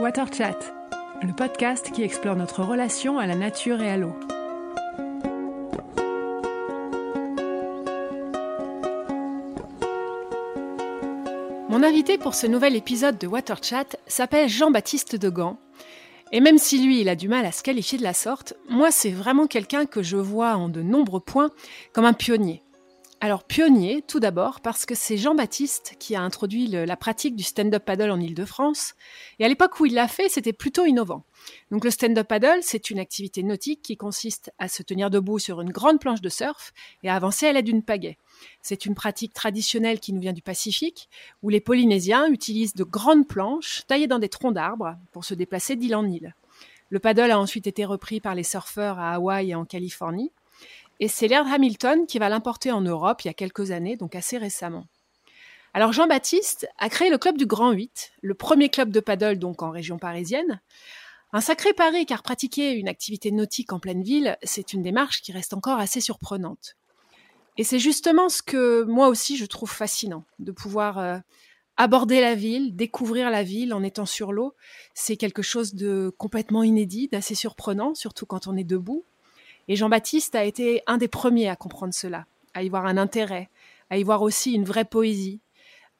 Water Chat, le podcast qui explore notre relation à la nature et à l'eau. Mon invité pour ce nouvel épisode de Water Chat s'appelle Jean-Baptiste Degan. Et même si lui, il a du mal à se qualifier de la sorte, moi, c'est vraiment quelqu'un que je vois en de nombreux points comme un pionnier. Alors pionnier, tout d'abord, parce que c'est Jean-Baptiste qui a introduit la pratique du stand-up paddle en Ile-de-France. Et à l'époque où il l'a fait, c'était plutôt innovant. Donc le stand-up paddle, c'est une activité nautique qui consiste à se tenir debout sur une grande planche de surf et à avancer à l'aide d'une pagaie. C'est une pratique traditionnelle qui nous vient du Pacifique, où les Polynésiens utilisent de grandes planches taillées dans des troncs d'arbres pour se déplacer d'île en île. Le paddle a ensuite été repris par les surfeurs à Hawaï et en Californie. Et c'est Laird Hamilton qui va l'importer en Europe il y a quelques années, donc assez récemment. Alors Jean-Baptiste a créé le club du Grand 8, le premier club de paddle donc en région parisienne. Un sacré pari car pratiquer une activité nautique en pleine ville, c'est une démarche qui reste encore assez surprenante. Et c'est justement ce que moi aussi je trouve fascinant, de pouvoir euh, aborder la ville, découvrir la ville en étant sur l'eau. C'est quelque chose de complètement inédit, d'assez surprenant, surtout quand on est debout. Et Jean-Baptiste a été un des premiers à comprendre cela, à y voir un intérêt, à y voir aussi une vraie poésie,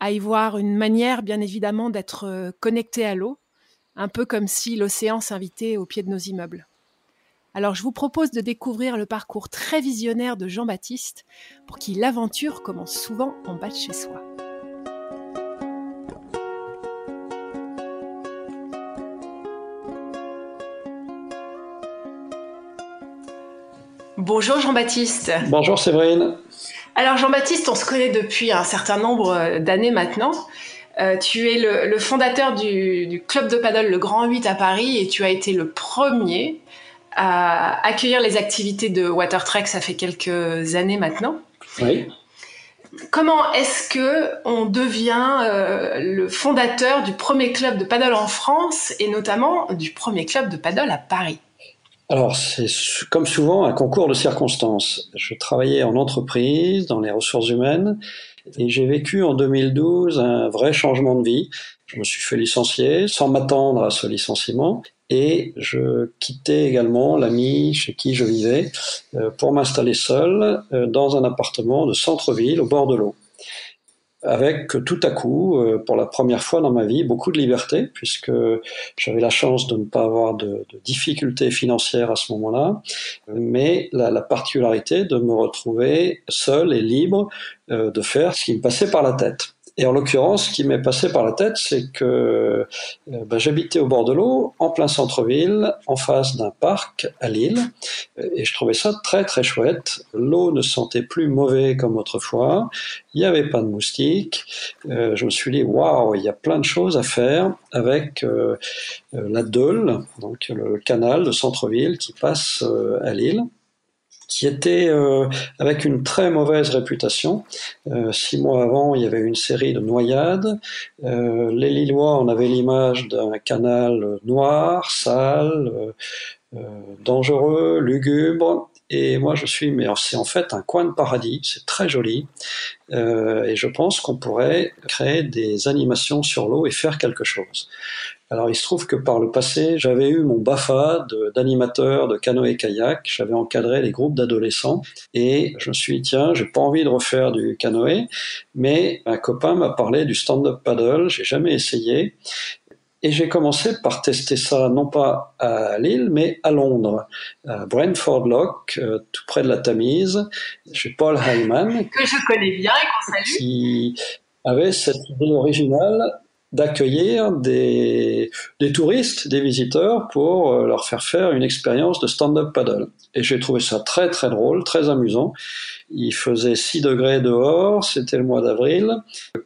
à y voir une manière, bien évidemment, d'être euh, connecté à l'eau, un peu comme si l'océan s'invitait au pied de nos immeubles. Alors je vous propose de découvrir le parcours très visionnaire de Jean-Baptiste pour qui l'aventure commence souvent en bas de chez soi. Bonjour Jean-Baptiste. Bonjour Séverine. Alors Jean-Baptiste, on se connaît depuis un certain nombre euh, d'années maintenant. Euh, tu es le, fondateur du, club de paddle Le Grand 8 à Paris et tu as été le premier à accueillir les activités de Watertrek, ça fait quelques années maintenant. Oui. Comment est-ce que on devient euh, le fondateur du premier club de paddle en France et notamment du premier club de paddle à Paris? Alors, c'est comme souvent un concours de circonstances. Je travaillais en entreprise, dans les ressources humaines, et j'ai vécu en 2012 un vrai changement de vie. Je me suis fait licencier sans m'attendre à ce licenciement, et je quittais également l'ami chez qui je vivais euh, pour m'installer seul euh, dans un appartement de centre-ville au bord de l'eau avec tout à coup, euh, pour la première fois dans ma vie, beaucoup de liberté, puisque j'avais la chance de ne pas avoir de, difficultés financières à ce moment-là, mais la, la, particularité de me retrouver seul et libre euh, de faire ce qui me passait par la tête. Et en l'occurrence, ce qui m'est passé par la tête, c'est que ben, j'habitais au bord de l'eau, en plein centre-ville, en face d'un parc à Lille, et je trouvais ça très très chouette. L'eau ne sentait plus mauvais comme autrefois, il n'y avait pas de moustiques. Euh, je me suis dit, waouh, il y a plein de choses à faire avec euh, la Deule, donc le canal de centre-ville qui passe à Lille qui était euh, avec une très mauvaise réputation. Euh, six mois avant, il y avait une série de noyades. Euh, les Lillois en avaient l'image d'un canal noir, sale, dangereux, lugubre. Et moi, je suis, mais c'est en fait un coin de paradis, c'est très joli. et je pense qu'on pourrait créer des animations sur l'eau et faire quelque chose. Alors il se trouve que par le passé, j'avais eu mon BAFA d'animateur de, canoë-kayak, j'avais encadré les groupes d'adolescents et je me suis dit tiens, j'ai pas envie de refaire du canoë, mais un copain m'a parlé du stand-up paddle, j'ai jamais essayé et j'ai commencé par tester ça non pas à Lille, mais à Londres, à Brentford Lock, euh, tout près de la Tamise, chez Paul Hyman. Que je connais bien et qu'on salue. Qui avait cette idée originale d'accueillir des, des touristes, des visiteurs pour euh, leur faire faire une expérience de stand-up paddle. Et j'ai trouvé ça très très drôle, très amusant. Il faisait 6 degrés dehors, c'était le mois d'avril.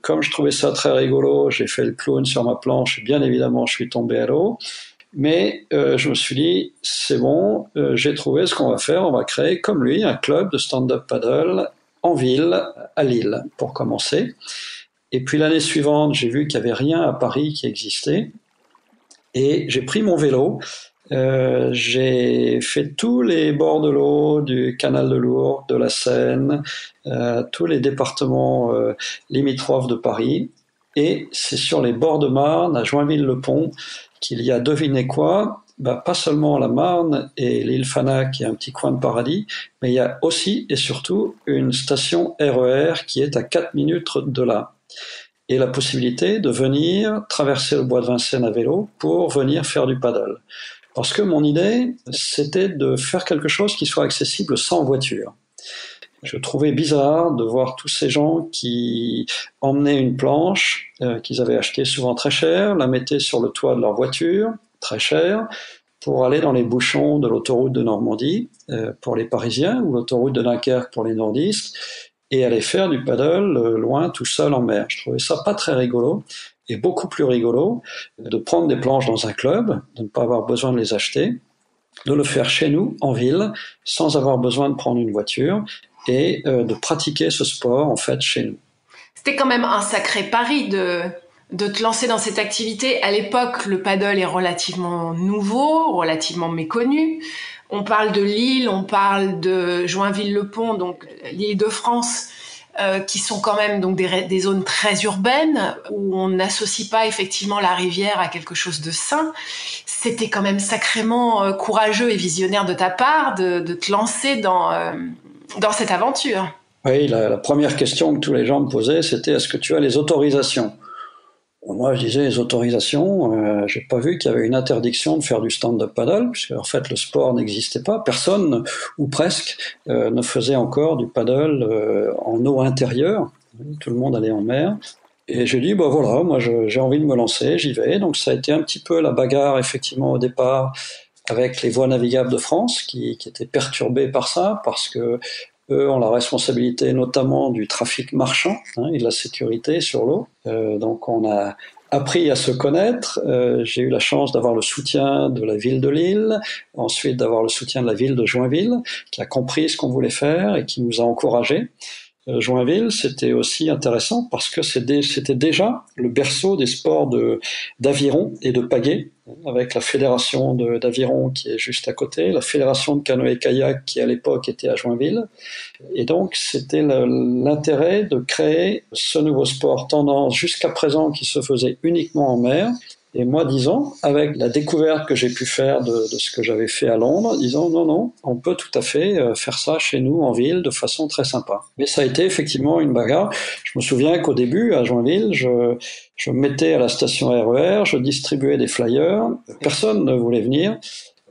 Comme je trouvais ça très rigolo, j'ai fait le clown sur ma planche bien évidemment je suis tombé à l'eau. Mais euh, je me suis dit, c'est bon, euh, j'ai trouvé ce qu'on va faire, on va créer comme lui un club de stand-up paddle en ville, à Lille, pour commencer. Et puis l'année suivante, j'ai vu qu'il n'y avait rien à Paris qui existait. Et j'ai pris mon vélo. Euh, j'ai fait tous les bords de l'eau, du canal de Lourdes, de la Seine, euh, tous les départements euh, limitrophes de Paris. Et c'est sur les bords de Marne, à Joinville-le-Pont, qu'il y a, devinez quoi, bah, pas seulement la Marne et l'île Fana qui est un petit coin de paradis, mais il y a aussi et surtout une station RER e qui est à 4 minutes de là. Et la possibilité de venir traverser le bois de Vincennes à vélo pour venir faire du paddle. Parce que mon idée, c'était de faire quelque chose qui soit accessible sans voiture. Je trouvais bizarre de voir tous ces gens qui emmenaient une planche euh, qu'ils avaient achetée souvent très cher, la mettaient sur le toit de leur voiture, très cher, pour aller dans les bouchons de l'autoroute de Normandie euh, pour les Parisiens ou l'autoroute de Dunkerque pour les nordistes et aller faire du paddle euh, loin tout seul en mer. Je trouvais ça pas très rigolo et beaucoup plus rigolo de prendre des planches dans un club, de ne pas avoir besoin de les acheter, de le faire chez nous, en ville, sans avoir besoin de prendre une voiture, et euh, de pratiquer ce sport, en fait, chez nous. C'était quand même un sacré pari de, de te lancer dans cette activité. À l'époque, le paddle est relativement nouveau, relativement méconnu. On parle de Lille, on parle de Joinville-le-Pont, donc l'île de France, euh, qui sont quand même donc des, zones très urbaines où on n'associe pas effectivement la rivière à quelque chose de sain. C'était quand même sacrément euh, courageux et visionnaire de ta part de, te lancer dans, euh, dans cette aventure. Oui, la, la, première question que tous les gens me posaient, c'était est-ce que tu as les autorisations? Moi, je disais les autorisations. Euh, J'ai pas vu qu'il y avait une interdiction de faire du stand-up paddle, puisque en fait le sport n'existait pas. Personne, ou presque, euh, ne faisait encore du paddle euh, en eau intérieure. Tout le monde allait en mer. Et j'ai dit, bah voilà, moi j'ai envie de me lancer, j'y vais. Donc ça a été un petit peu la bagarre, effectivement, au départ, avec les voies navigables de France, qui, qui étaient perturbées par ça, parce que eux ont la responsabilité notamment du trafic marchand hein, et de la sécurité sur l'eau. Euh, donc on a appris à se connaître. Euh, j'ai eu la chance d'avoir le soutien de la ville de Lille, ensuite d'avoir le soutien de la ville de Joinville, qui a compris ce qu'on voulait faire et qui nous a encouragés. Euh, Joinville, c'était aussi intéressant parce que c'était déjà le berceau des sports d'aviron et de pagaie, avec la fédération d'aviron qui est juste à côté, la fédération de canoë-kayak qui à l'époque était à Joinville. Et donc c'était l'intérêt de créer ce nouveau sport tendance jusqu'à présent qui se faisait uniquement en mer et moi, disons, avec la découverte que j'ai pu faire de, ce que j'avais fait à Londres, disons, non, non, on peut tout à fait euh, faire ça chez nous en ville de façon très sympa. Mais ça a été effectivement une bagarre. Je me souviens qu'au début, à Joinville, je, je me mettais à la station RER, e je distribuais des flyers, personne ne voulait venir.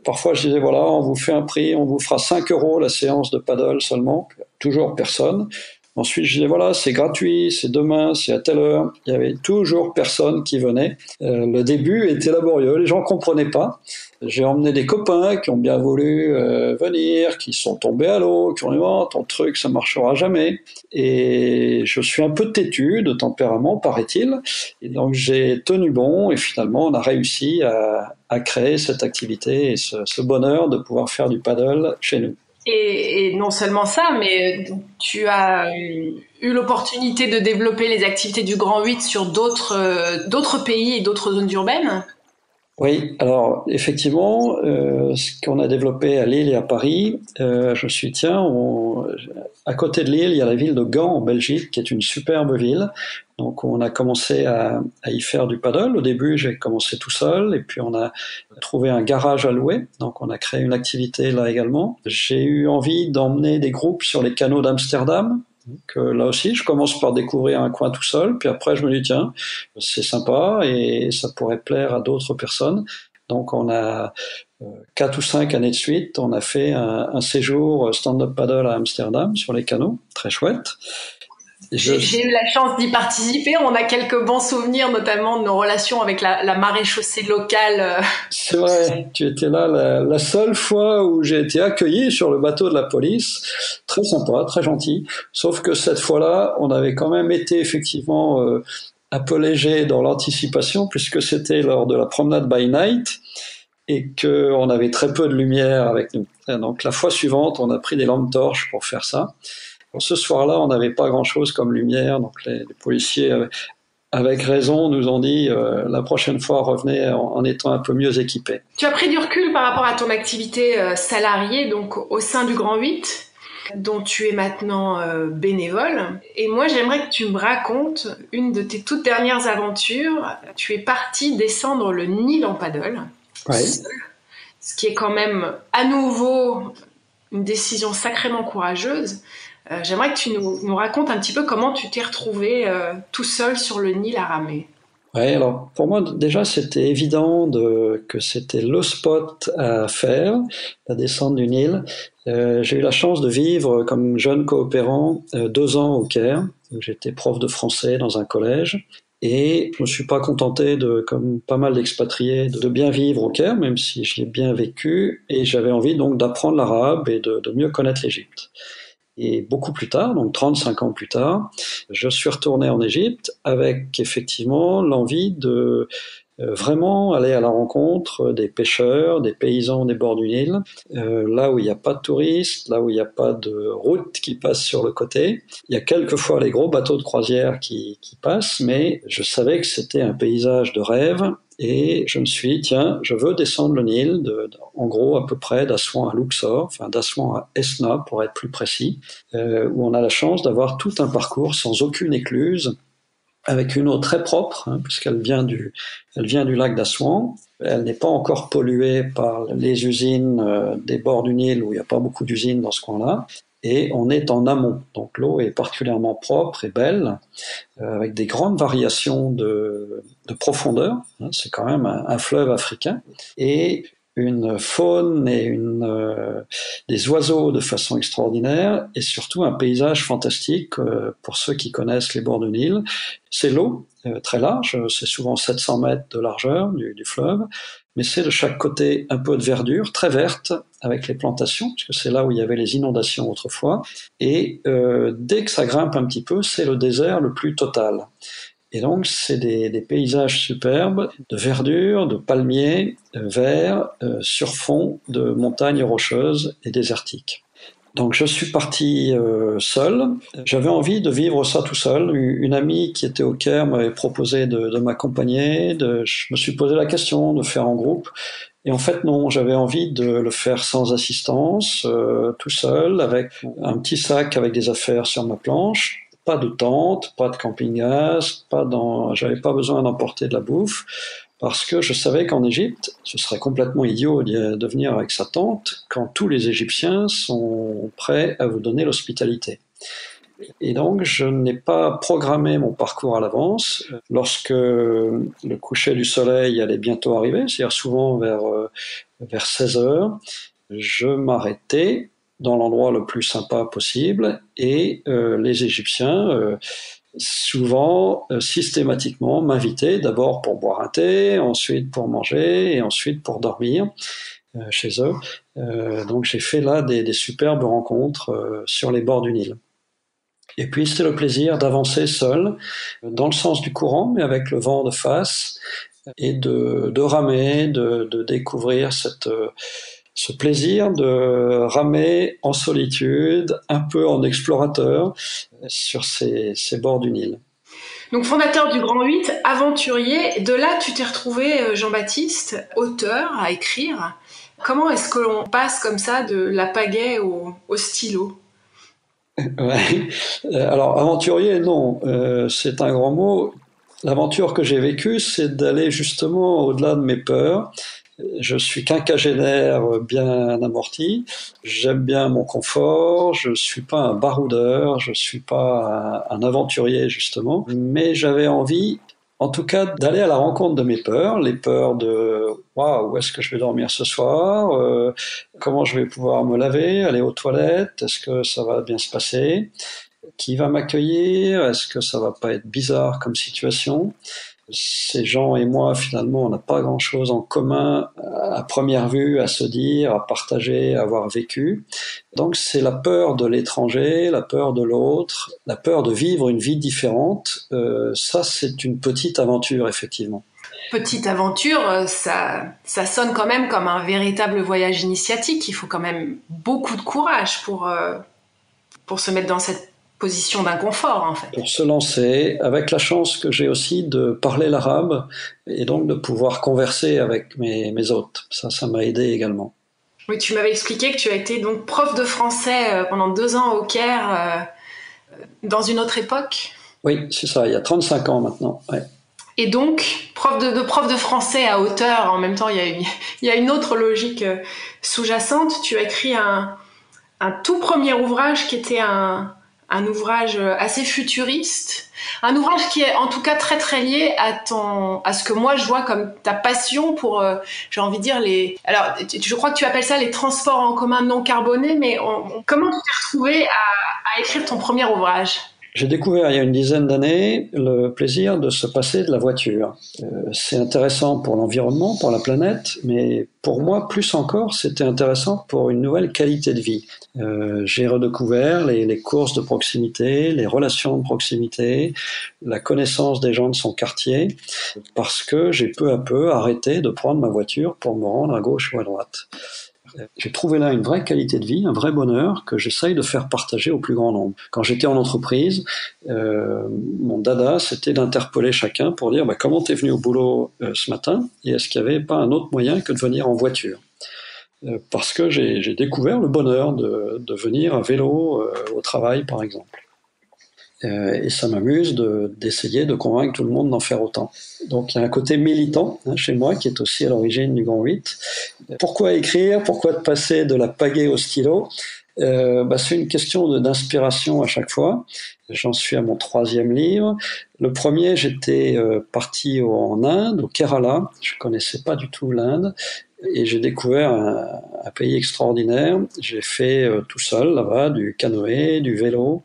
Parfois, je disais, voilà, on vous fait un prix, on vous fera 5 euros la séance de paddle seulement. Toujours personne. Ensuite, je disais voilà, c'est gratuit, c'est demain, c'est à telle heure. Il y avait toujours personne qui venait. Euh, le début était laborieux, les gens comprenaient pas. J'ai emmené des copains qui ont bien voulu euh, venir, qui sont tombés à l'eau, qui ont dit oh, ton truc ça marchera jamais. Et je suis un peu têtu de tempérament, paraît-il. Et donc j'ai tenu bon et finalement on a réussi à, créer cette activité et ce bonheur de pouvoir faire du paddle chez nous. Et, non seulement ça, mais tu as eu l'opportunité de développer les activités du Grand 8 sur d'autres euh, d'autres pays et d'autres zones urbaines oui, alors effectivement, euh, ce qu'on a développé à Lille et à Paris, euh, je suis tiens, on, à côté de Lille, il y a la ville de Gand en Belgique, qui est une superbe ville. Donc on a commencé à, à y faire du paddle. Au début, j'ai commencé tout seul, et puis on a trouvé un garage à louer. Donc on a créé une activité là également. J'ai eu envie d'emmener des groupes sur les canaux d'Amsterdam. Donc euh, là aussi, je commence par découvrir un coin tout seul, puis après je me dis tiens, c'est sympa et ça pourrait plaire à d'autres personnes. Donc on a euh, quatre ou cinq années de suite, on a fait un, un séjour stand-up paddle à Amsterdam sur les canaux, très chouette. J'ai eu la chance d'y participer. On a quelques bons souvenirs, notamment de nos relations avec la, la marée chaussée locale. Euh. C'est vrai, tu étais là la, la seule fois où j'ai été accueilli sur le bateau de la police. Très sympa, très gentil. Sauf que cette fois-là, on avait quand même été effectivement euh, un peu léger dans l'anticipation, puisque c'était lors de la promenade by night et qu'on avait très peu de lumière avec nous. donc la fois suivante, on a pris des lampes torches pour faire ça ce soir-là, on n'avait pas grand-chose comme lumière, donc les, policiers, euh, avec raison, nous ont dit euh, la prochaine fois, revenez en, étant un peu mieux équipés. Tu as pris du recul par rapport à ton activité euh, salariée, donc au sein du Grand 8 dont tu es maintenant euh, bénévole. Et moi, j'aimerais que tu me racontes une de tes toutes dernières aventures. Tu es parti descendre le Nil en paddle. ce qui est quand même à nouveau une décision sacrément courageuse. Euh, j'aimerais que tu nous, racontes un petit peu comment tu t'es retrouvé euh, tout seul sur le Nil à ramer. Oui, alors pour moi déjà c'était évident de, que c'était le spot à faire, la descente du Nil. Euh, j'ai eu la chance de vivre comme jeune coopérant deux ans au Caire. J'étais prof de français dans un collège et je me suis pas contenté de, comme pas mal d'expatriés, de bien vivre au Caire, même si j'y ai bien vécu. Et j'avais envie donc d'apprendre l'arabe et de, de mieux connaître l'Égypte. Et beaucoup plus tard, donc 35 ans plus tard, je suis retourné en Égypte avec effectivement l'envie de vraiment aller à la rencontre des pêcheurs, des paysans des bords du Nil, euh, là où il n'y a pas de touristes, là où il n'y a pas de route qui passe sur le côté. Il y a quelquefois les gros bateaux de croisière qui, qui passent, mais je savais que c'était un paysage de rêve et je me suis dit, tiens, je veux descendre le Nil, de, en gros à peu près d'Assouan à Luxor, enfin d'Assouan à Esna pour être plus précis, euh, où on a la chance d'avoir tout un parcours sans aucune écluse, avec une eau très propre, hein, puisqu'elle vient du, lac d'Assouan. Elle n'est pas encore polluée par les usines euh, des bords du Nil, où il n'y a pas beaucoup d'usines dans ce coin-là. Et on est en amont, donc l'eau est particulièrement propre et belle, euh, avec des grandes variations de, de profondeur. Hein, c'est quand même un, fleuve africain. Une faune et une, euh, des oiseaux de façon extraordinaire et surtout un paysage fantastique euh, pour ceux qui connaissent les bords du Nil. C'est l'eau, euh, très large, c'est souvent 700 mètres de largeur du, du fleuve, mais c'est de chaque côté un peu de verdure, très verte, avec les plantations, puisque c'est là où il y avait les inondations autrefois. Et dès que ça grimpe un petit peu, c'est le désert le plus total. Et donc, c'est des, paysages superbes de verdure, de palmiers verts euh, sur fond de montagnes rocheuses et désertiques. Donc, je suis parti euh, seul. J'avais envie de vivre ça tout seul. Une amie qui était au Caire m'avait proposé de, de m'accompagner. Je me suis posé la question de faire en groupe. Et en fait, non, j'avais envie de le faire sans assistance, euh, tout seul, avec un petit sac avec des affaires sur ma planche pas de tente, pas de camping-gaz, pas dans, j'avais pas besoin d'emporter de la bouffe parce que je savais qu'en Égypte, ce serait complètement idiot de venir avec sa tente quand tous les Égyptiens sont prêts à vous donner l'hospitalité. Et donc, je n'ai pas programmé mon parcours à l'avance. Lorsque le coucher du soleil allait bientôt arriver, c'est-à-dire souvent vers, euh, vers 16 heures, je m'arrêtais dans l'endroit le plus sympa possible et euh, les Égyptiens euh, souvent euh, systématiquement m'invitaient d'abord pour boire un thé, ensuite pour manger et ensuite pour dormir chez eux. donc j'ai fait là des, superbes rencontres sur les bords du Nil. Et puis c'était le plaisir d'avancer seul dans le sens du courant, mais avec le vent de face, et de, ramer, de découvrir cette ce plaisir de ramer en solitude, un peu en explorateur, sur ces, ces bords du Nil. Donc fondateur du Grand 8, aventurier, de là tu t'es retrouvé euh, Jean-Baptiste, auteur à écrire. Comment est-ce que l'on passe comme ça de la pagaie au, au stylo? Ouais. Euh, alors aventurier, non, euh, c'est un grand mot. L'aventure que j'ai vécue, c'est d'aller justement au-delà de mes peurs, je suis quinquagénaire bien amorti. J'aime bien mon confort. Je suis pas un baroudeur. Je suis pas un, aventurier justement. Mais j'avais envie, en tout cas, d'aller à la rencontre de mes peurs. Les peurs de waouh, où est-ce que je vais dormir ce soir? Euh, Comment je vais pouvoir me laver Aller aux toilettes? Est-ce que ça va bien se passer? Qui va m'accueillir? Est-ce que ça va pas être bizarre comme situation? Ces gens et moi, finalement, on n'a pas grand-chose en commun à première vue à se dire, à partager, à avoir vécu. Donc c'est la peur de l'étranger, la peur de l'autre, la peur de vivre une vie différente. Euh, ça, c'est une petite aventure, effectivement. Petite aventure, euh, ça, ça sonne quand même comme un véritable voyage initiatique. Il faut quand même beaucoup de courage pour, euh, pour se mettre dans cette position d'inconfort en fait. Pour se lancer, avec la chance que j'ai aussi de parler l'arabe et donc de pouvoir converser avec mes, mes hôtes. Ça, ça m'a aidé également. Oui, tu m'avais expliqué que tu as été donc prof de français pendant deux ans au Caire, dans une autre époque. Oui, c'est ça, il y a 35 ans maintenant. Et donc, prof de, prof de français à hauteur, en même temps, il y a une, il y a une autre logique sous-jacente. Tu as écrit un, un tout premier ouvrage qui était un, un ouvrage assez futuriste, un ouvrage qui est en tout cas très très lié à ton, à ce que moi je vois comme ta passion pour, euh, j'ai envie de dire les, alors je crois que tu appelles ça les transports en commun non carbonés, mais comment tu t'es retrouvé à écrire ton premier ouvrage? J'ai découvert il y a une dizaine d'années le plaisir de se passer de la voiture. Euh, c'est intéressant pour l'environnement, pour la planète, mais pour moi, plus encore, c'était intéressant pour une nouvelle qualité de vie. Euh, j'ai redécouvert les, les, courses de proximité, les relations de proximité, la connaissance des gens de son quartier, parce que j'ai peu à peu arrêté de prendre ma voiture pour me rendre à gauche ou à droite. J'ai trouvé là une vraie qualité de vie, un vrai bonheur que j'essaye de faire partager au plus grand nombre. Quand j'étais en entreprise, euh, mon dada, c'était d'interpeller chacun pour dire bah, comment t'es venu au boulot euh, ce matin et est-ce qu'il n'y avait pas un autre moyen que de venir en voiture? Euh, Parce que j'ai découvert le bonheur de, venir à vélo au travail, par exemple. Euh, et ça m'amuse d'essayer de, convaincre tout le monde d'en faire autant. Donc il y a un côté militant hein, chez moi qui est aussi à l'origine du Grand 8. Pourquoi écrire? Pourquoi passer de la pagaie au stylo? Euh, bah, c'est une question d'inspiration à chaque fois. J'en suis à mon troisième livre. Le premier, j'étais euh, parti en Inde, au Kerala. Je connaissais pas du tout l'Inde et j'ai découvert un, un, pays extraordinaire. J'ai fait euh, tout seul là-bas du canoë, du vélo.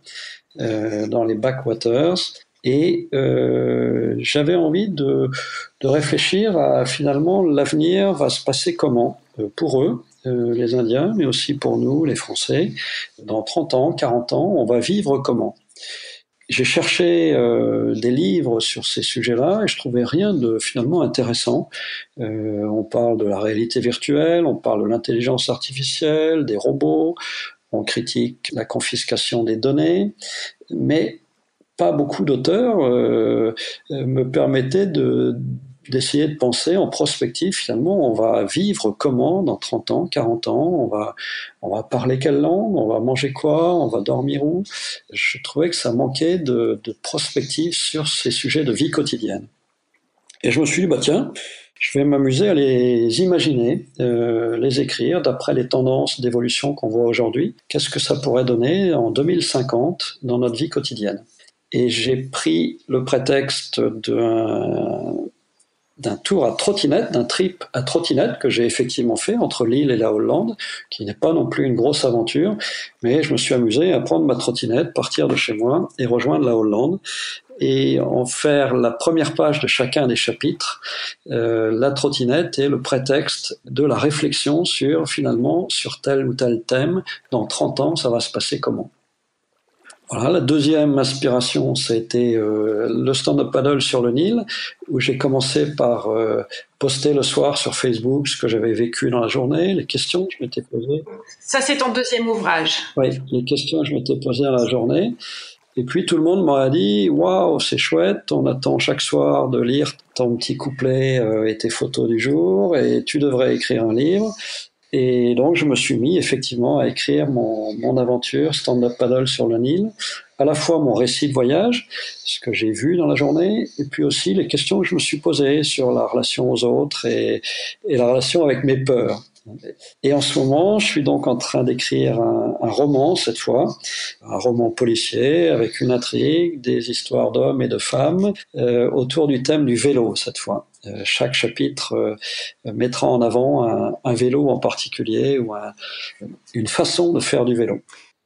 Euh, dans les backwaters. Et euh, j'avais envie de, réfléchir à finalement l'avenir va se passer comment euh, pour eux, les Indiens, mais aussi pour nous, les Français. Dans 30 ans, 40 ans, on va vivre comment? J'ai cherché des livres sur ces sujets-là et je trouvais rien de finalement intéressant. On parle de la réalité virtuelle, on parle de l'intelligence artificielle, des robots, on critique la confiscation des données, mais pas beaucoup d'auteurs euh, me permettaient de d'essayer de penser en prospective finalement on va vivre comment dans 30 ans 40 ans on va on va parler quelle langue on va manger quoi on va dormir où? Je trouvais que ça manquait de, de prospective sur ces sujets de vie quotidienne. Et je me suis dit bah tiens je vais m'amuser à les imaginer, euh, les écrire d'après les tendances d'évolution qu'on voit aujourd'hui. Qu'est-ce que ça pourrait donner en 2050 dans notre vie quotidienne? Et j'ai pris le prétexte d'un tour à trottinette, d'un trip à trottinette que j'ai effectivement fait entre l'île et la Hollande, qui n'est pas non plus une grosse aventure, mais je me suis amusé à prendre ma trottinette, partir de chez moi et rejoindre la Hollande et en faire la première page de chacun des chapitres. Euh, la trottinette est le prétexte de la réflexion sur finalement sur tel ou tel thème. Dans 30 ans, ça va se passer comment? Voilà, la deuxième inspiration, c'était euh, le stand-up paddle sur le Nil, où j'ai commencé par euh, poster le soir sur Facebook ce que j'avais vécu dans la journée, les questions que je m'étais posées. Ça, c'est ton deuxième ouvrage? Oui, les questions que je m'étais posées dans la journée. Et puis tout le monde m'a dit waouh c'est chouette, on attend chaque soir de lire ton petit couplet euh, et tes photos du jour et tu devrais écrire un livre. Et donc je me suis mis effectivement à écrire mon, aventure stand-up paddle sur le Nil, à la fois mon récit de voyage, ce que j'ai vu dans la journée, et puis aussi les questions que je me suis posées sur la relation aux autres et la relation avec mes peurs. Et en ce moment, je suis donc en train d'écrire un, roman, cette fois, un roman policier avec une intrigue, des histoires d'hommes et de femmes euh, autour du thème du vélo, cette fois. Euh, chaque chapitre euh, mettra en avant un, vélo en particulier ou un, une façon de faire du vélo.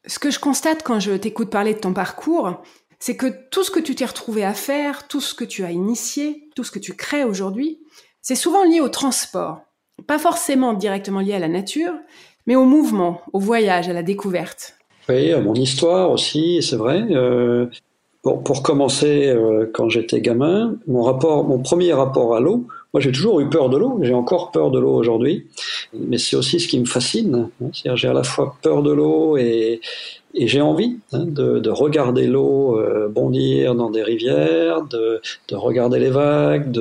Ce que je constate quand je t'écoute parler de ton parcours, c'est que tout ce que tu t'es retrouvé à faire, tout ce que tu as initié, tout ce que tu crées aujourd'hui, c'est souvent lié au transport pas forcément directement lié à la nature, mais au mouvement, au voyage, à la découverte. Oui, à mon histoire aussi, c'est vrai. Euh, pour, pour, commencer, euh, quand j'étais gamin, mon rapport, mon premier rapport à l'eau, moi j'ai toujours eu peur de l'eau, j'ai encore peur de l'eau aujourd'hui, mais c'est aussi ce qui me fascine. Hein. j'ai à la fois peur de l'eau et, et j'ai envie hein, de, de, regarder l'eau euh, bondir dans des rivières, de, de regarder les vagues,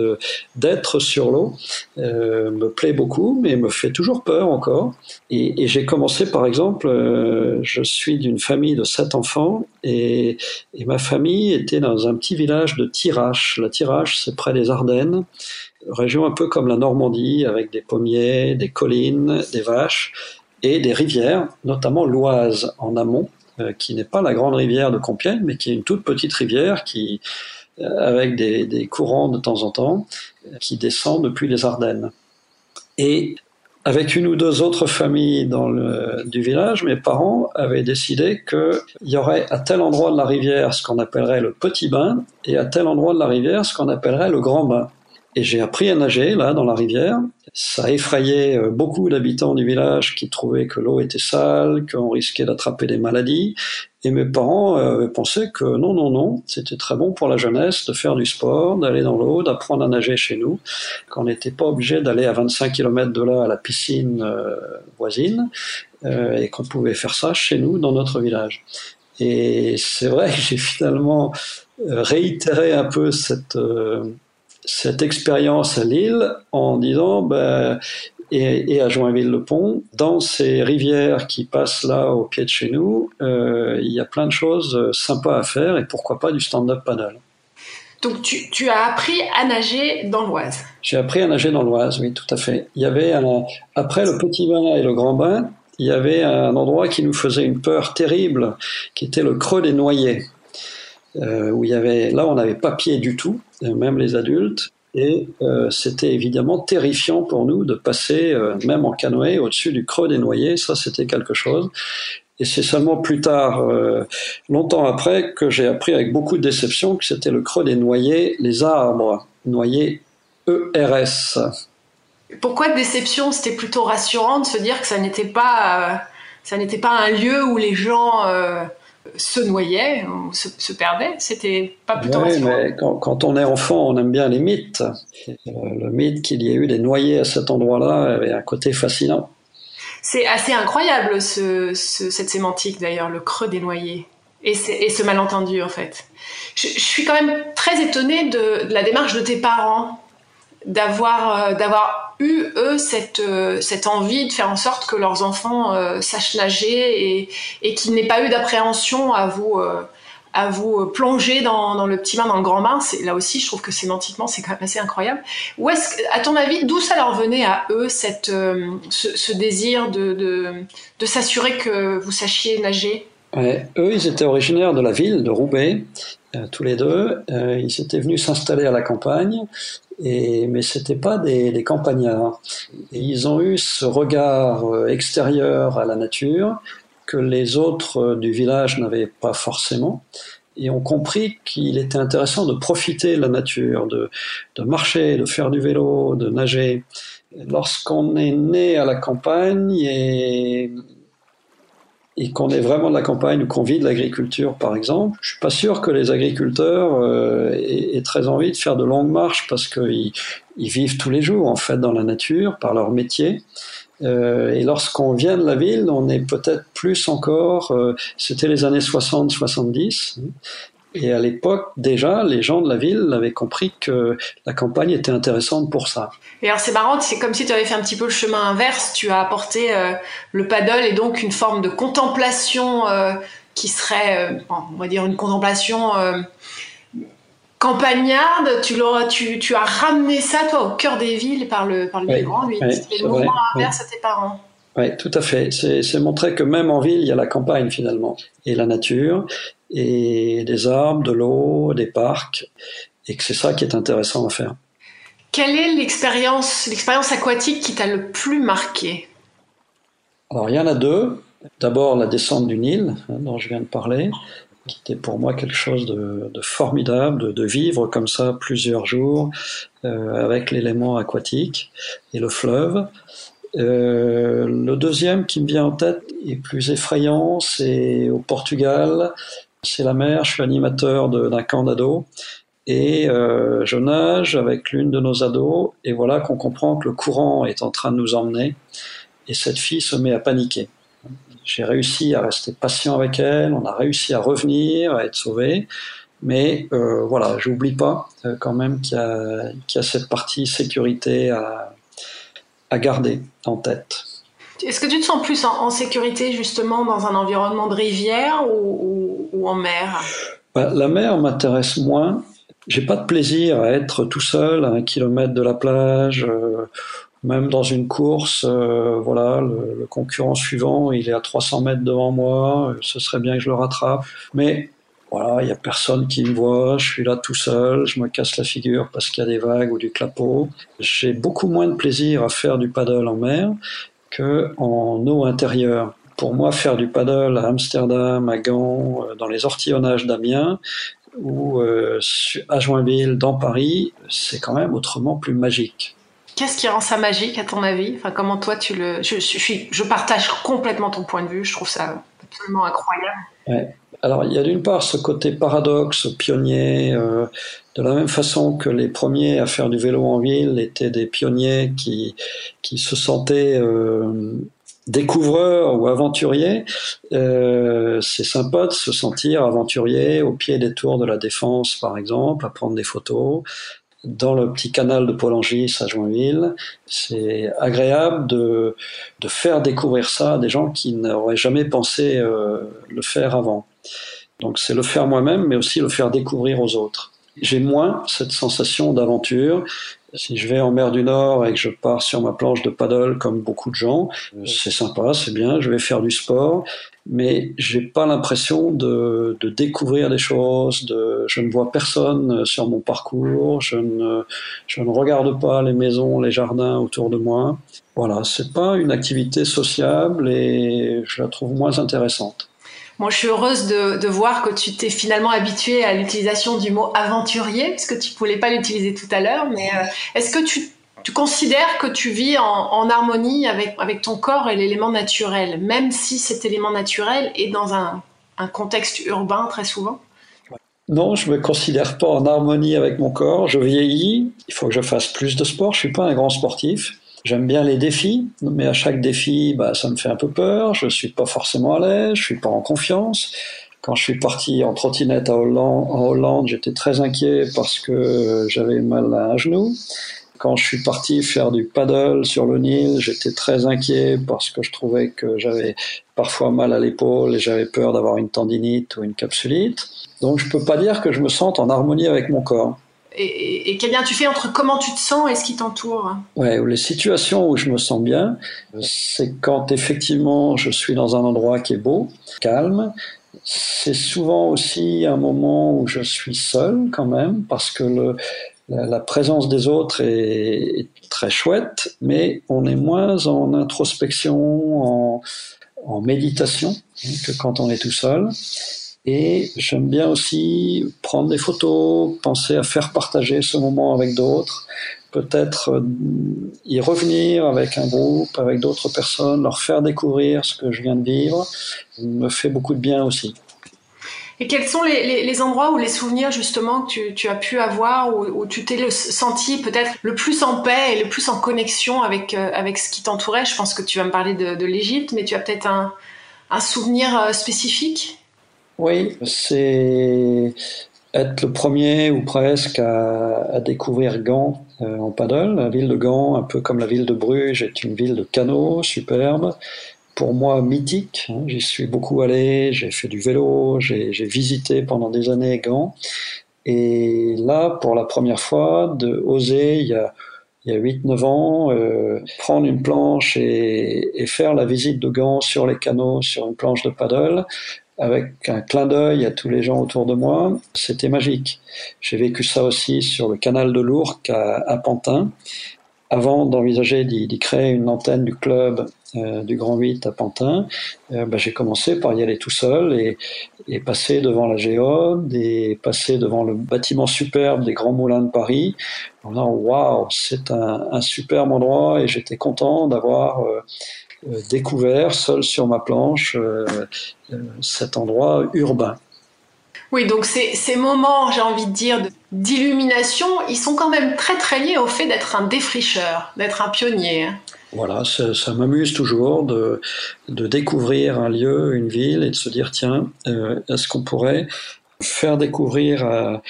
d'être sur l'eau. Euh, me plaît beaucoup, mais me fait toujours peur encore. Et, j'ai commencé, par exemple, euh, je suis d'une famille de sept enfants et, et, ma famille était dans un petit village de Tirache. La Tirache, c'est près des Ardennes région un peu comme la Normandie, avec des pommiers, des collines, des vaches et des rivières, notamment l'Oise en amont, qui n'est pas la grande rivière de Compiègne, mais qui est une toute petite rivière qui, euh, avec des, courants de temps en temps, qui descend depuis les Ardennes. Et avec une ou deux autres familles dans le, du village, mes parents avaient décidé qu'il y aurait à tel endroit de la rivière ce qu'on appellerait le petit bain et à tel endroit de la rivière ce qu'on appellerait le grand bain. Et j'ai appris à nager là dans la rivière. Ça effrayait euh, beaucoup d'habitants du village qui trouvaient que l'eau était sale, qu'on risquait d'attraper des maladies. Et mes parents euh, pensaient que non, non, non, c'était très bon pour la jeunesse de faire du sport, d'aller dans l'eau, d'apprendre à nager chez nous, qu'on n'était pas obligé d'aller à 25 km de là à la piscine euh, voisine, et qu'on pouvait faire ça chez nous, dans notre village. Et c'est vrai que j'ai finalement réitéré un peu cette cette expérience à Lille en disant ben, et, et, à Joinville-le-Pont, dans ces rivières qui passent là au pied de chez nous, euh, il y a plein de choses sympas à faire et pourquoi pas du stand-up paddle. Donc tu, tu, as appris à nager dans l'Oise J'ai appris à nager dans l'Oise, oui, tout à fait. Il y avait un, après le petit bain et le grand bain, il y avait un endroit qui nous faisait une peur terrible, qui était le creux des Noyers. Euh, où il y avait, là on n'avait pas pied du tout, euh, même les adultes, et euh, c'était évidemment terrifiant pour nous de passer, même en canoë, au-dessus du creux des noyers. Ça, c'était quelque chose. Et c'est seulement plus tard, longtemps après, que j'ai appris avec beaucoup de déception que c'était le creux des noyers, les arbres, noyers ERS. Pourquoi déception? C'était plutôt rassurant de se dire que ça n'était pas, ça n'était pas un lieu où les gens se noyait ou se, se perdait. C'était pas plutôt Oui, mais quand, quand, on est enfant, on aime bien les mythes. Le mythe qu'il y ait eu des noyés à cet endroit-là avait un côté fascinant. C'est assez incroyable ce, ce, cette sémantique d'ailleurs, le creux des noyés. Et, et, ce malentendu en fait. Je, je, suis quand même très étonnée de, de la démarche de tes parents d'avoir euh, d'avoir eu eux cette euh, cette envie de faire en sorte que leurs enfants euh, sachent nager et et qu'il n'ait pas eu d'appréhension à vous à vous plonger dans, dans, le petit bain, dans le grand bain. Là aussi, je trouve que sémantiquement, c'est quand même assez incroyable. Où est-ce, à ton avis, d'où ça leur venait à eux cette ce, désir de de, de s'assurer que vous sachiez nager? Eux, ils étaient originaires de la ville de Roubaix, tous les deux. Ils étaient venus s'installer à la campagne, et, mais c'était pas des, des campagnards. Et ils ont eu ce regard euh, extérieur à la nature que les autres euh, du village n'avaient pas forcément et ont compris qu'il était intéressant de profiter de la nature, de, de marcher, de faire du vélo, de nager. Lorsqu'on est né à la campagne et et qu'on est vraiment de la campagne ou qu'on vit de l'agriculture, par exemple, je suis pas sûr que les agriculteurs euh, aient, aient, très envie de faire de longues marches parce qu'ils ils vivent tous les jours en fait dans la nature par leur métier. Euh, et lorsqu'on vient de la ville, on est peut-être plus encore. Euh, C'était les années 60-70, et à l'époque, déjà, les gens de la ville avaient compris que la campagne était intéressante pour ça. Et alors c'est marrant, c'est comme si tu avais fait un petit peu le chemin inverse. Tu as apporté euh, le paddle et donc une forme de contemplation euh, qui serait, euh, on va dire, une contemplation campagnarde. Tu, tu, tu, as ramené ça, toi, au cœur des villes par le, par le oui, migrant. Lui, oui, c'était le mouvement inverse oui. à tes parents. Oui, tout à fait. C'est montrer que même en ville, il y a la campagne finalement, et la nature, et des arbres, de l'eau, des parcs, et que c'est ça qui est intéressant à faire. Quelle est l'expérience, l'expérience aquatique qui t'a le plus marqué? Alors il y en a deux. D'abord la descente du Nil, hein, dont je viens de parler, qui était pour moi quelque chose de, de formidable, de, de, vivre comme ça plusieurs jours euh, avec l'élément aquatique et le fleuve. Euh, le deuxième qui me vient en tête est plus effrayant, c'est au Portugal, c'est la mer, je suis animateur d'un camp d'ados et euh, je nage avec l'une de nos ados et voilà qu'on comprend que le courant est en train de nous emmener et cette fille se met à paniquer. j'ai réussi à rester patient avec elle, on a réussi à revenir, à être sauvé. Mais euh, voilà, j'oublie pas euh, quand même qu'il y, y, a cette partie sécurité à, à garder en tête. Est-ce que tu te sens plus en, sécurité justement dans un environnement de rivière ou, ou, en mer? Bah, La mer m'intéresse moins. J'ai pas de plaisir à être tout seul à un kilomètre de la plage. Euh, même dans une course, euh, voilà, le, le, concurrent suivant, il est à 300 mètres devant moi, ce serait bien que je le rattrape. Mais voilà, il y a personne qui me voit, je suis là tout seul, je me casse la figure parce qu'il y a des vagues ou du clapot. J'ai beaucoup moins de plaisir à faire du paddle en mer que en eau intérieure. Pour moi, faire du paddle à Amsterdam, à Gand, euh, dans les ortillonnages d'Amiens, ou euh, à Joinville, dans Paris, c'est quand même autrement plus magique. Qu'est-ce qui rend ça magique à ton avis? Enfin, comment toi tu le je, suis, je partage complètement ton point de vue. Je trouve ça absolument incroyable. Ouais. Alors il y a d'une part ce côté paradoxe, pionnier, euh, de la même façon que les premiers à faire du vélo en ville étaient des pionniers qui, qui se sentaient euh, découvreurs ou aventuriers, euh, c'est sympa de se sentir aventurier au pied des tours de la Défense par exemple, à prendre des photos, dans le petit canal de Paul-Angis à Joinville. C'est agréable de, de faire découvrir ça à des gens qui n'auraient jamais pensé euh, le faire avant. Donc c'est le faire moi-même, mais aussi le faire découvrir aux autres. J'ai moins cette sensation d'aventure. Si je vais en mer du Nord et que je pars sur ma planche de paddle comme beaucoup de gens, c'est sympa, c'est bien, je vais faire du sport, mais j'ai pas l'impression de, de, découvrir des choses, de, je ne vois personne sur mon parcours, je ne, je ne regarde pas les maisons, les jardins autour de moi. Voilà, c'est pas une activité sociable et je la trouve moins intéressante. Moi, je suis heureuse de, voir que tu t'es finalement habitué à l'utilisation du mot aventurier, puisque tu ne voulais pas l'utiliser tout à l'heure. Mais euh, est-ce que tu, considères que tu vis en, harmonie avec, ton corps et l'élément naturel, même si cet élément naturel est dans un, un contexte urbain très souvent? Non, je me considère pas en harmonie avec mon corps. Je vieillis. Il faut que je fasse plus de sport. Je suis pas un grand sportif. J'aime bien les défis, mais à chaque défi, bah, ça me fait un peu peur. Je suis pas forcément à l'aise, je suis pas en confiance. Quand je suis parti en trottinette à Hollande, en Hollande, j'étais très inquiet parce que j'avais mal à un genou. Quand je suis parti faire du paddle sur le Nil, j'étais très inquiet parce que je trouvais que j'avais parfois mal à l'épaule et j'avais peur d'avoir une tendinite ou une capsulite. Donc je peux pas dire que je me sente en harmonie avec mon corps et, quel lien tu fais entre comment tu te sens et ce qui t'entoure Ouais, les situations où je me sens bien, c'est quand effectivement je suis dans un endroit qui est beau, calme. C'est souvent aussi un moment où je suis seul quand même, parce que la, présence des autres est, très chouette, mais on est moins en introspection, en, en méditation que quand on est tout seul. Et j'aime bien aussi prendre des photos, penser à faire partager ce moment avec d'autres, peut-être euh, y revenir avec un groupe, avec d'autres personnes, leur faire découvrir ce que je viens de vivre, me fait beaucoup de bien aussi. Et quels sont les, les, endroits ou les souvenirs justement que tu, tu as pu avoir où, tu t'es senti peut-être le plus en paix et le plus en connexion avec, euh, avec ce qui t'entourait? Je pense que tu vas me parler de, de l'Égypte, mais tu as peut-être un, un souvenir euh, spécifique? Oui, c'est être le premier ou presque à, découvrir Gand euh, en paddle. La ville de Gand, un peu comme la ville de Bruges, est une ville de canaux superbe. Pour moi, mythique. Hein. J'y suis beaucoup allé, j'ai fait du vélo, j'ai visité pendant des années Gand. Et là, pour la première fois, de oser, il y a il y a 8-9 ans, euh, prendre une planche et, et, faire la visite de Gand sur les canaux, sur une planche de paddle, avec un clin d'œil à tous les gens autour de moi. C'était magique. J'ai vécu ça aussi sur le canal de l'Ourcq à, Pantin. Avant d'envisager d'y créer une antenne du club euh, du Grand 8 à Pantin, euh, bah, j'ai commencé par y aller tout seul et, passer devant la géode et passer devant le bâtiment superbe des Grands Moulins de Paris en disant waouh, c'est un, superbe endroit et j'étais content d'avoir euh, découvert, seul sur ma planche, euh, euh, cet endroit urbain. Oui, donc ces, ces moments, j'ai envie de dire, d'illumination, ils sont quand même très très liés au fait d'être un défricheur, d'être un pionnier. Voilà, ça, m'amuse toujours de, de, découvrir un lieu, une ville et de se dire tiens, euh, est-ce qu'on pourrait faire découvrir à,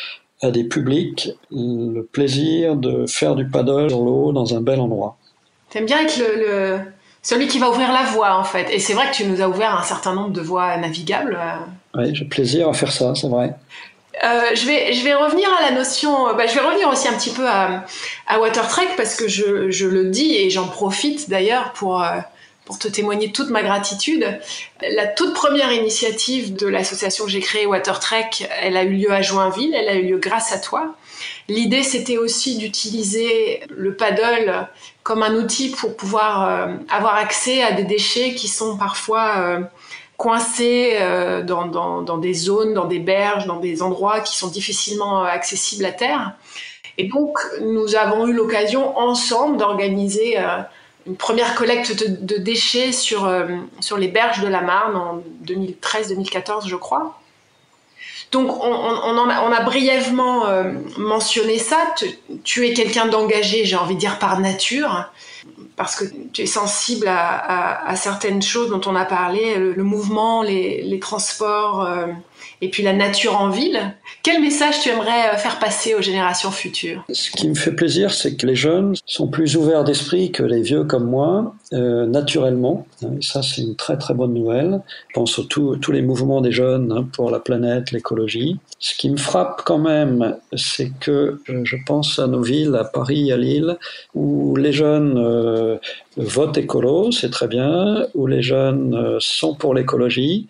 à, des publics le plaisir de faire du paddle sur l'eau dans un bel endroit? T'aimes bien être le, celui qui va ouvrir la voie en fait. Et c'est vrai que tu nous as ouvert un certain nombre de voies navigables. Oui, j'ai plaisir à faire ça, c'est vrai. Euh, je, vais, je vais revenir à la notion, euh, bah, je vais revenir aussi un petit peu à, à WaterTrek parce que je, je le dis et j'en profite d'ailleurs pour, euh, pour te témoigner toute ma gratitude. La toute première initiative de l'association que j'ai créée, WaterTrek, elle a eu lieu à Joinville, elle a eu lieu grâce à toi. L'idée, c'était aussi d'utiliser le paddle comme un outil pour pouvoir avoir accès à des déchets qui sont parfois coincés euh, dans, des zones, dans des berges, dans des endroits qui sont difficilement euh, accessibles à terre. Et donc, nous avons eu l'occasion ensemble d'organiser euh, une première collecte de, déchets sur, sur les berges de la Marne en 2013-2014, je crois. Donc, on, a, brièvement mentionné ça. Tu, tu es quelqu'un d'engagé, j'ai envie de dire, par nature parce que tu es sensible à, certaines choses dont on a parlé, le, mouvement, les, transports euh, et puis la nature en ville. Quel message tu aimerais euh, faire passer aux générations futures? Ce qui me fait plaisir, c'est que les jeunes sont plus ouverts d'esprit que les vieux comme moi, euh, naturellement. Et ça, c'est une très très bonne nouvelle. Je pense à tous les mouvements des jeunes hein, pour la planète, l'écologie. Ce qui me frappe quand même, c'est que euh, je pense à nos villes, à Paris, à Lille, où les jeunes euh, votent écolo, c'est très bien, où les jeunes euh, sont pour l'écologie,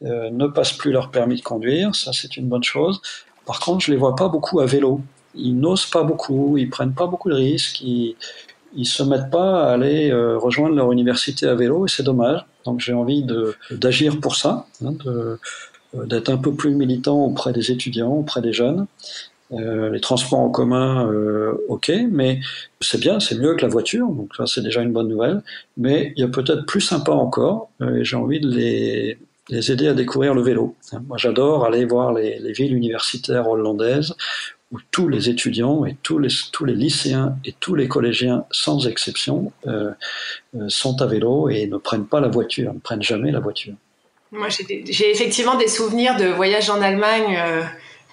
ne passent plus leur permis de conduire, ça c'est une bonne chose. Par contre, je les vois pas beaucoup à vélo. Ils n'osent pas beaucoup, ils prennent pas beaucoup de risques, ils, ils se mettent pas à aller rejoindre leur université à vélo et c'est dommage. Donc j'ai envie d'agir pour ça, hein, de, d'être un peu plus militant auprès des étudiants, auprès des jeunes. Euh, les transports en commun, euh, ok, mais c'est bien, c'est mieux que la voiture, donc ça c'est déjà une bonne nouvelle. Mais il y a peut-être plus sympa encore, euh, et j'ai envie de les, aider à découvrir le vélo. Moi j'adore aller voir les, les, villes universitaires hollandaises où tous les étudiants et tous les, tous les lycéens et tous les collégiens, sans exception, euh, sont à vélo et ne prennent pas la voiture, ne prennent jamais la voiture. Moi, j'ai effectivement des souvenirs de voyages en Allemagne euh,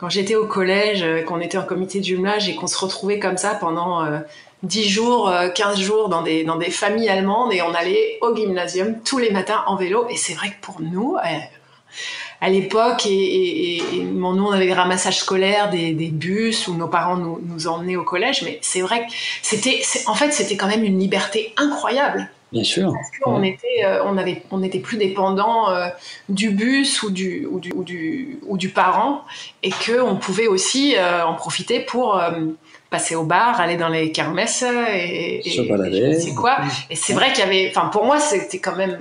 quand j'étais au collège, euh, qu'on était en comité de jumelage et qu'on se retrouvait comme ça pendant euh, 10 jours, 15 euh, jours dans des, dans des familles allemandes et on allait au gymnasium tous les matins en vélo. Et c'est vrai que pour nous, à l'époque, et, nous, on avait des ramassages scolaires, des, des bus où nos parents nous, nous emmenaient au collège, mais c'est vrai que c'était, en fait, c'était quand même une liberté incroyable. Bien sûr. Parce qu'on était, euh, on avait, on n'était plus dépendant euh, du bus ou du, ou du, ou du, ou du parent, et que on pouvait aussi euh, en profiter pour passer au bar, aller dans les kermesses et, se balader. C'est quoi Et c'est vrai qu'il y avait, enfin pour moi c'était quand même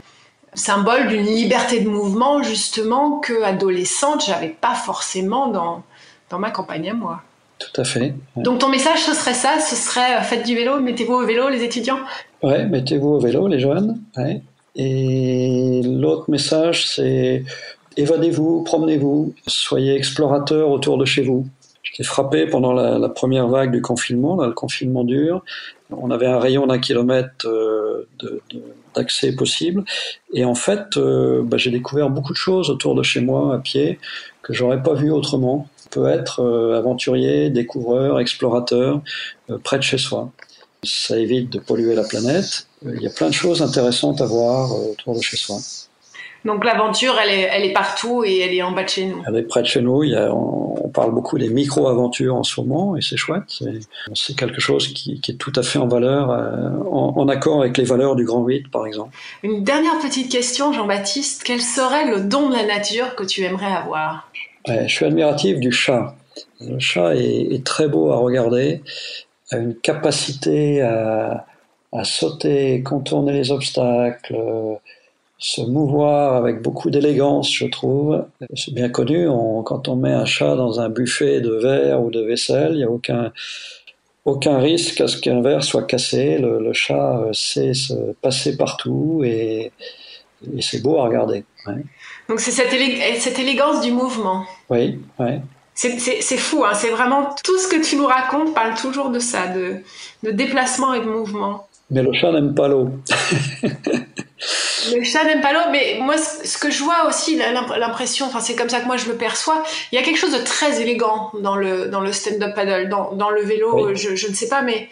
symbole d'une liberté de mouvement justement que adolescente j'avais pas forcément dans dans ma campagne à moi. Tout à fait. Donc ton message ce serait ça, ce serait faites du vélo, mettez-vous au vélo les étudiants? Ouais, mettez-vous au vélo, les jeunes. Ouais. Et l'autre message, c'est évadez-vous, promenez-vous, soyez explorateurs autour de chez vous. J'étais frappé pendant la, la, première vague du confinement, là, le confinement dur. On avait un rayon d'un kilomètre euh, d'accès possible. Et en fait, euh, bah, j'ai découvert beaucoup de choses autour de chez moi, à pied, que j'aurais pas vu autrement. Peut être euh, aventurier, découvreur, explorateur, euh, près de chez soi ça évite de polluer la planète. Il y a plein de choses intéressantes à voir euh, autour de chez soi. Donc l'aventure, elle est, elle est partout et elle est en bas de chez nous. Elle est près de chez nous. Il y a, on, parle beaucoup des micro-aventures en ce moment et c'est chouette. C'est quelque chose qui, qui, est tout à fait en valeur, euh, en, en, accord avec les valeurs du Grand 8, par exemple. Une dernière petite question, Jean-Baptiste. Quel serait le don de la nature que tu aimerais avoir? Je suis admiratif du chat. Le chat est, très beau à regarder a une capacité à, sauter, contourner les obstacles, se mouvoir avec beaucoup d'élégance, je trouve. C'est bien connu, on, quand on met un chat dans un buffet de verre ou de vaisselle, il n'y a aucun, aucun risque à ce qu'un verre soit cassé. Le, chat sait se passer partout et, c'est beau à regarder. Donc c'est cette, élég cette, élégance du mouvement. Oui, oui. C'est fou, hein, c'est vraiment tout ce que tu nous racontes parle toujours de ça, de, de déplacement et de mouvement. Mais le chat n'aime pas l'eau. le chat n'aime pas l'eau, mais moi, ce que je vois aussi, l'impression, enfin, c'est comme ça que moi je le perçois, il y a quelque chose de très élégant dans le, dans le stand-up paddle, dans, dans le vélo, je, je, ne sais pas, mais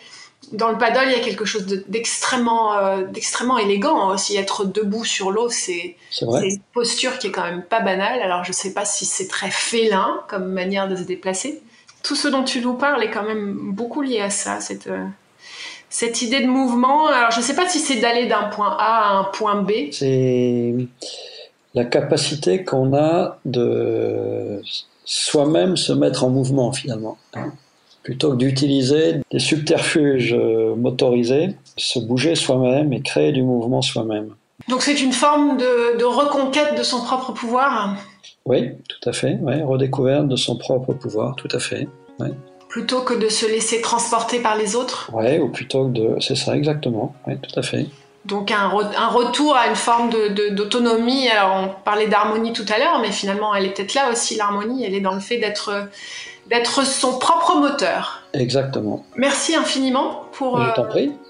dans le paddle, il y a quelque chose d'extrêmement euh, d'extrêmement élégant aussi. Être debout sur l'eau, c'est une posture qui est quand même pas banale. Alors je sais pas si c'est très félin comme manière de se déplacer. Tout ce dont tu nous parles est quand même beaucoup lié à ça, cette, euh, cette idée de mouvement. Alors je sais pas si c'est d'aller d'un point A à un point B. C'est la capacité qu'on a de soi-même se mettre en mouvement finalement plutôt que d'utiliser des subterfuges euh, motorisés, se bouger soi-même et créer du mouvement soi-même. Donc c'est une forme de, reconquête de son propre pouvoir Oui, tout à fait, redécouverte de son propre pouvoir, tout à fait. Plutôt que de se laisser transporter par les autres Oui, ou plutôt que de... C'est ça, exactement, tout à fait. Donc un, un, retour à une forme d'autonomie. Alors on parlait d'harmonie tout à l'heure, mais finalement elle est peut-être là aussi, l'harmonie, elle est dans le fait d'être d'être son propre moteur. Exactement. Merci infiniment pour, Je t'en prie. Euh,